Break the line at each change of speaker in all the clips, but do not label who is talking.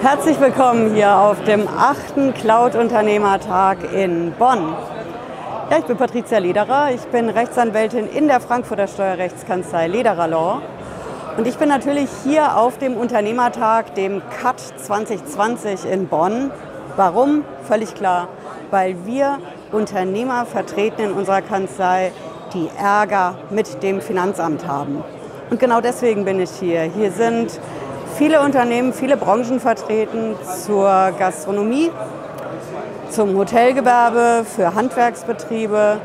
Herzlich willkommen hier auf dem achten Cloud-Unternehmertag in Bonn. Ja, ich bin Patricia Lederer, ich bin Rechtsanwältin in der Frankfurter Steuerrechtskanzlei Lederer Law. Und ich bin natürlich hier auf dem Unternehmertag, dem CUT 2020 in Bonn. Warum? Völlig klar, weil wir Unternehmer vertreten in unserer Kanzlei, die Ärger mit dem Finanzamt haben. Und genau deswegen bin ich hier. Hier sind viele Unternehmen, viele Branchen vertreten zur Gastronomie, zum Hotelgewerbe, für Handwerksbetriebe.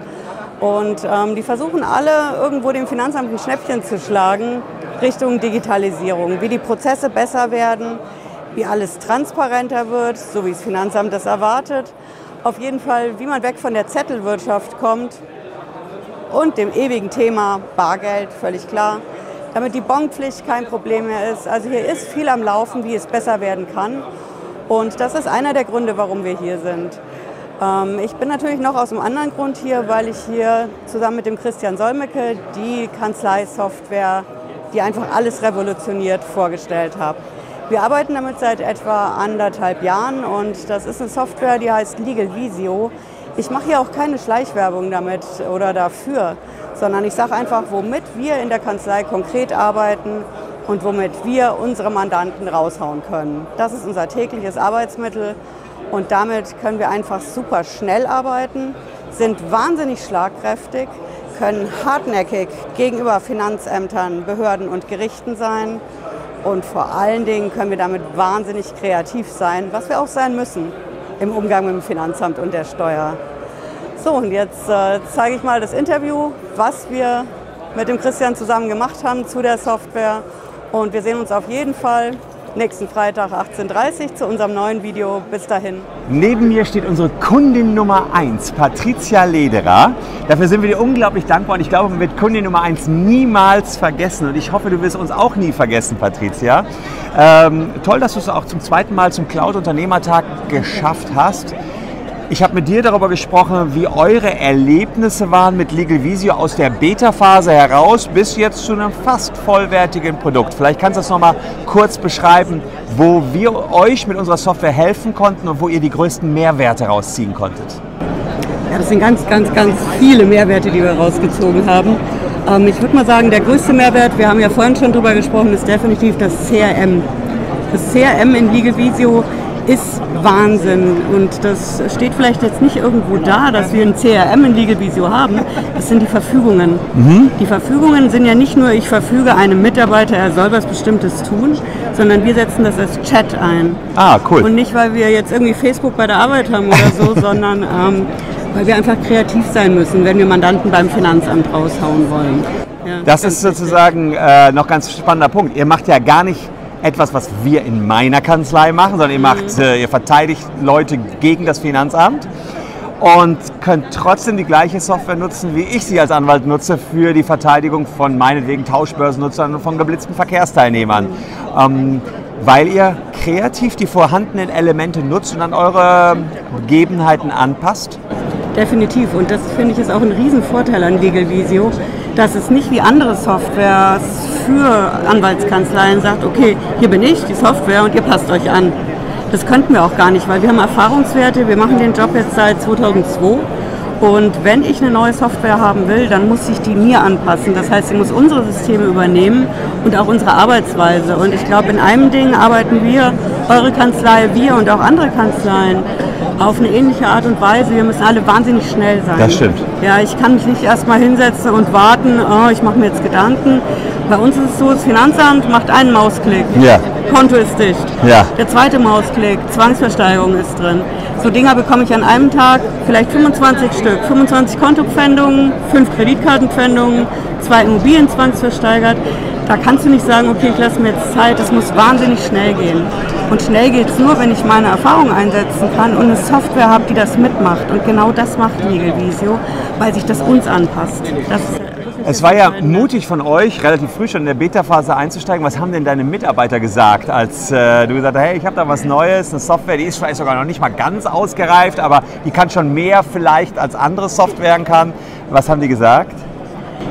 Und ähm, die versuchen alle irgendwo dem Finanzamt ein Schnäppchen zu schlagen Richtung Digitalisierung, wie die Prozesse besser werden, wie alles transparenter wird, so wie das Finanzamt das erwartet. Auf jeden Fall, wie man weg von der Zettelwirtschaft kommt und dem ewigen Thema Bargeld, völlig klar, damit die Bonpflicht kein Problem mehr ist. Also hier ist viel am Laufen, wie es besser werden kann. Und das ist einer der Gründe, warum wir hier sind. Ähm, ich bin natürlich noch aus einem anderen Grund hier, weil ich hier zusammen mit dem Christian Solmecke die Kanzleisoftware, die einfach alles revolutioniert, vorgestellt habe. Wir arbeiten damit seit etwa anderthalb Jahren und das ist eine Software, die heißt Legal Visio. Ich mache hier auch keine Schleichwerbung damit oder dafür, sondern ich sage einfach, womit wir in der Kanzlei konkret arbeiten und womit wir unsere Mandanten raushauen können. Das ist unser tägliches Arbeitsmittel und damit können wir einfach super schnell arbeiten, sind wahnsinnig schlagkräftig, können hartnäckig gegenüber Finanzämtern, Behörden und Gerichten sein und vor allen Dingen können wir damit wahnsinnig kreativ sein, was wir auch sein müssen im Umgang mit dem Finanzamt und der Steuer. So, und jetzt äh, zeige ich mal das Interview, was wir mit dem Christian zusammen gemacht haben zu der Software. Und wir sehen uns auf jeden Fall nächsten Freitag 18.30 Uhr zu unserem neuen Video. Bis dahin.
Neben mir steht unsere Kundin Nummer 1, Patricia Lederer. Dafür sind wir dir unglaublich dankbar und ich glaube, man wird Kundin Nummer 1 niemals vergessen. Und ich hoffe, du wirst uns auch nie vergessen, Patricia. Ähm, toll, dass du es auch zum zweiten Mal zum Cloud-Unternehmertag geschafft hast. Ich habe mit dir darüber gesprochen, wie eure Erlebnisse waren mit Legal Visio aus der Beta-Phase heraus bis jetzt zu einem fast vollwertigen Produkt. Vielleicht kannst du das nochmal kurz beschreiben, wo wir euch mit unserer Software helfen konnten und wo ihr die größten Mehrwerte rausziehen konntet.
Ja, das sind ganz, ganz, ganz viele Mehrwerte, die wir rausgezogen haben. Ähm, ich würde mal sagen, der größte Mehrwert, wir haben ja vorhin schon darüber gesprochen, ist definitiv das CRM. Das CRM in Legal Visio ist Wahnsinn. Und das steht vielleicht jetzt nicht irgendwo da, dass wir ein CRM in Legal Visio haben. Das sind die Verfügungen. Mhm. Die Verfügungen sind ja nicht nur, ich verfüge einem Mitarbeiter, er soll was Bestimmtes tun, sondern wir setzen das als Chat ein.
Ah, cool.
Und nicht, weil wir jetzt irgendwie Facebook bei der Arbeit haben oder so, sondern ähm, weil wir einfach kreativ sein müssen, wenn wir Mandanten beim Finanzamt raushauen wollen.
Ja, das ist sozusagen äh, noch ganz spannender Punkt. Ihr macht ja gar nicht etwas, was wir in meiner Kanzlei machen, sondern ihr, macht, äh, ihr verteidigt Leute gegen das Finanzamt und könnt trotzdem die gleiche Software nutzen, wie ich sie als Anwalt nutze für die Verteidigung von meinetwegen Tauschbörsennutzern und von geblitzten Verkehrsteilnehmern. Ähm, weil ihr kreativ die vorhandenen Elemente nutzt und an eure Gegebenheiten anpasst?
Definitiv. Und das finde ich ist auch ein Riesenvorteil an Legal Visio, dass es nicht wie andere Softwares für Anwaltskanzleien sagt, okay, hier bin ich, die Software und ihr passt euch an. Das könnten wir auch gar nicht, weil wir haben Erfahrungswerte, wir machen den Job jetzt seit 2002 und wenn ich eine neue Software haben will, dann muss ich die mir anpassen. Das heißt, sie muss unsere Systeme übernehmen und auch unsere Arbeitsweise. Und ich glaube, in einem Ding arbeiten wir, eure Kanzlei, wir und auch andere Kanzleien, auf eine ähnliche Art und Weise. Wir müssen alle wahnsinnig schnell sein.
Das stimmt.
Ja, ich kann mich nicht erstmal hinsetzen und warten, oh, ich mache mir jetzt Gedanken. Bei uns ist es so, das Finanzamt macht einen Mausklick.
Ja.
Konto ist dicht.
Ja.
Der zweite Mausklick, Zwangsversteigerung ist drin. So Dinger bekomme ich an einem Tag vielleicht 25 Stück. 25 Kontopfändungen, 5 Kreditkartenpfändungen, zwei Immobilien zwangsversteigert. Da kannst du nicht sagen, okay, ich lasse mir jetzt Zeit, das muss wahnsinnig schnell gehen. Und schnell geht es nur, wenn ich meine Erfahrung einsetzen kann und eine Software habe, die das mitmacht. Und genau das macht Legal Visio, weil sich das uns anpasst. Das
es war ja mutig von euch, relativ früh schon in der Beta-Phase einzusteigen. Was haben denn deine Mitarbeiter gesagt, als äh, du gesagt hast, hey, ich habe da was Neues, eine Software, die ist vielleicht sogar noch nicht mal ganz ausgereift, aber die kann schon mehr vielleicht als andere Softwaren kann. Was haben die gesagt?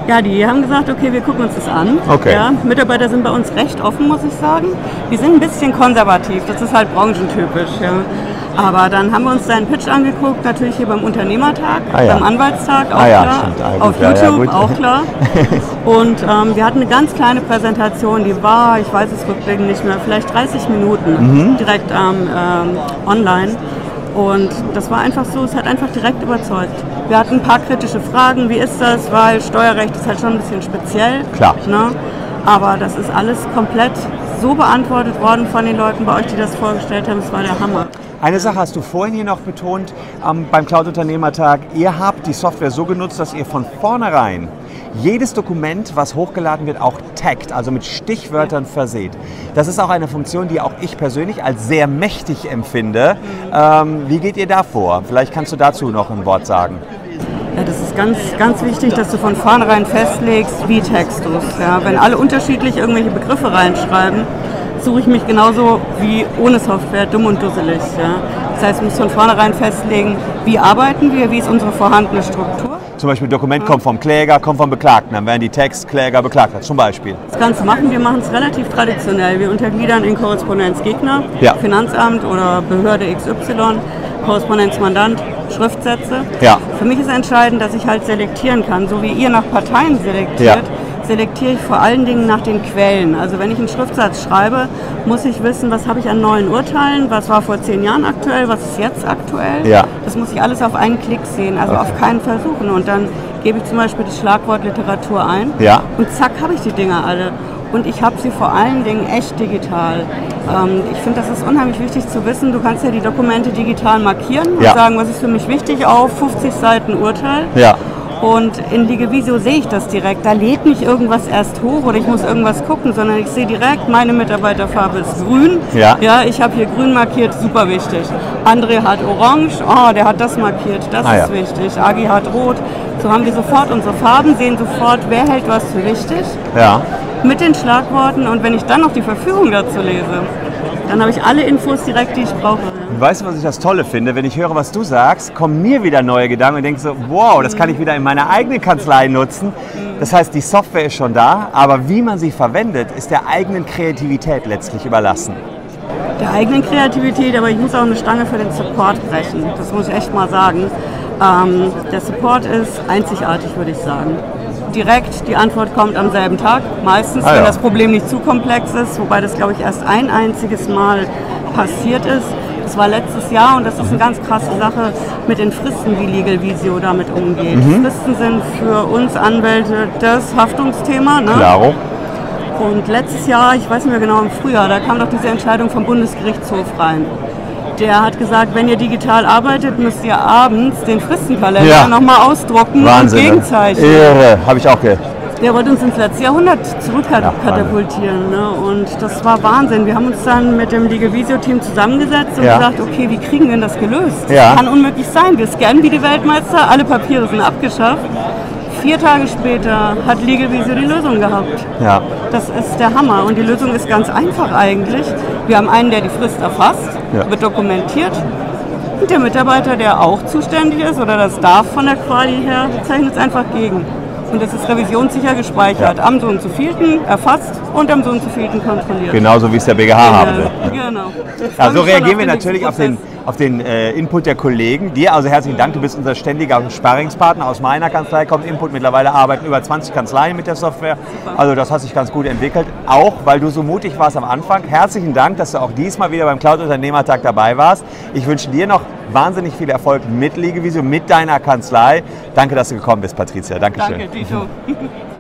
Ja, die haben gesagt, okay, wir gucken uns das an.
Okay.
Ja, Mitarbeiter sind bei uns recht offen, muss ich sagen. Wir sind ein bisschen konservativ, das ist halt branchentypisch. Ja. Aber dann haben wir uns seinen Pitch angeguckt, natürlich hier beim Unternehmertag,
Ah ja.
beim Anwaltstag, auch
Ah ja,
klar.
Ah,
Auf
ja, ja,
YouTube,
gut.
auch klar. Und ähm, wir hatten eine ganz kleine Präsentation, die war, ich weiß es rückblickend nicht mehr, vielleicht 30 Minuten
Mhm.
direkt ähm, ähm, online. Und das war einfach so, es hat einfach direkt überzeugt. Wir hatten ein paar kritische Fragen, wie ist das, weil Steuerrecht ist halt schon ein bisschen speziell.
Klar.
Ne? Aber das ist alles komplett so beantwortet worden von den Leuten bei euch, die das vorgestellt haben. Es war der Hammer.
Eine Sache hast du vorhin hier noch betont ähm, beim Cloud-Unternehmertag. Ihr habt die Software so genutzt, dass ihr von vornherein jedes Dokument, was hochgeladen wird, auch taggt, also mit Stichwörtern verseht. Das ist auch eine Funktion, die auch ich persönlich als sehr mächtig empfinde. Ähm, wie geht ihr da vor? Vielleicht kannst du dazu noch ein Wort sagen.
Ja, das ist ganz, ganz wichtig, dass du von vornherein festlegst, wie text du es. Ja, wenn alle unterschiedlich irgendwelche Begriffe reinschreiben, suche ich mich genauso wie ohne Software dumm und dusselig. Ja. Das heißt, du musst von vornherein festlegen, wie arbeiten wir, wie ist unsere vorhandene Struktur.
Zum Beispiel Dokument kommt vom Kläger, kommt vom Beklagten. Dann werden die Text Kläger Beklagter zum Beispiel.
Das Ganze machen wir machen es relativ traditionell. Wir untergliedern in Korrespondenzgegner,
Ja.
Finanzamt oder Behörde XY, Korrespondenzmandant, Schriftsätze.
Ja.
Für mich ist entscheidend, dass ich halt selektieren kann, so wie ihr nach Parteien selektiert.
Ja.
Selektiere ich vor allen Dingen nach den Quellen. Also wenn ich einen Schriftsatz schreibe, muss ich wissen, was habe ich an neuen Urteilen, was war vor zehn Jahren aktuell, was ist jetzt aktuell.
Ja.
Das muss ich alles auf einen Klick sehen, also auf keinen versuchen. Und dann gebe ich zum Beispiel das Schlagwort Literatur ein
Ja.
und zack habe ich die Dinger alle. Und ich habe sie vor allen Dingen echt digital. Ähm, ich finde, das ist unheimlich wichtig zu wissen. Du kannst ja die Dokumente digital markieren und
Ja.
sagen, was ist für mich wichtig auf 50 Seiten Urteil.
Ja.
Und in Ligevisio sehe ich das direkt. Da lädt nicht irgendwas erst hoch oder ich muss irgendwas gucken, sondern ich sehe direkt, meine Mitarbeiterfarbe ist grün.
Ja.
ja ich habe hier grün markiert, super wichtig. André hat orange, oh, der hat das markiert, das
Ah, ja.
ist wichtig. Agi hat rot. So haben wir sofort unsere Farben, sehen sofort, wer hält was für wichtig
Ja.
mit den Schlagworten. Und wenn ich dann noch die Verfügung dazu lese, dann habe ich alle Infos direkt, die ich brauche.
Weißt du, was ich das Tolle finde? Wenn ich höre, was du sagst, kommen mir wieder neue Gedanken und denke so, wow, das kann ich wieder in meiner eigenen Kanzlei nutzen. Das heißt, die Software ist schon da, aber wie man sie verwendet, ist der eigenen Kreativität letztlich überlassen.
der eigenen Kreativität, aber ich muss auch eine Stange für den Support brechen. Das muss ich echt mal sagen. Ähm, der Support ist einzigartig, würde ich sagen. Direkt, die Antwort kommt am selben Tag, meistens,
Ah, ja.
wenn das Problem nicht zu komplex ist, wobei das, glaube ich, erst ein einziges Mal passiert ist. Das war letztes Jahr und das ist eine ganz krasse Sache mit den Fristen, wie Legal Visio damit umgeht.
Mhm.
Fristen sind für uns Anwälte das Haftungsthema. Ne?
Klaro.
Und letztes Jahr, ich weiß nicht mehr genau, im Frühjahr, da kam doch diese Entscheidung vom Bundesgerichtshof rein. Der hat gesagt, wenn ihr digital arbeitet, müsst ihr abends den Fristenkalender
Ja.
nochmal ausdrucken
Wahnsinn.
und
ne?
gegenzeichnen.
Irre, habe ich auch ge.
Der wollte uns ins letzte Jahrhundert
Ja,
zurückkatapultieren. ne? Und das war Wahnsinn. Wir haben uns dann mit dem Legal Visio Team zusammengesetzt und
Ja.
gesagt, okay, wie kriegen wir denn das gelöst?
Ja.
Kann unmöglich sein. Wir scannen wie die Weltmeister, alle Papiere sind abgeschafft. Vier Tage später hat Legal Visio die Lösung gehabt.
Ja.
Das ist der Hammer und die Lösung ist ganz einfach eigentlich. Wir haben einen, der die Frist erfasst,
Ja.
wird dokumentiert. Und der Mitarbeiter, der auch zuständig ist oder das darf von der Quali her, zeichnet es einfach gegen. Und das ist revisionssicher gespeichert.
Ja.
Am so und so vielten erfasst und am so und so vielten kontrolliert.
Genauso wie es der BGH haben will.
Genau.
Ja, so reagieren wir natürlich auf den, auf den äh, Input der Kollegen. Dir also herzlichen Dank, du bist unser ständiger Sparringspartner. Aus meiner Kanzlei kommt Input. Mittlerweile arbeiten über 20 Kanzleien mit der Software. Also das hat sich ganz gut entwickelt. Auch weil du so mutig warst am Anfang. Herzlichen Dank, dass du auch diesmal wieder beim Cloud-Unternehmertag dabei warst. Ich wünsche dir noch wahnsinnig viel Erfolg mit Legevisio, mit deiner Kanzlei. Danke, dass du gekommen bist, Patricia. Dankeschön.
Danke, Dito.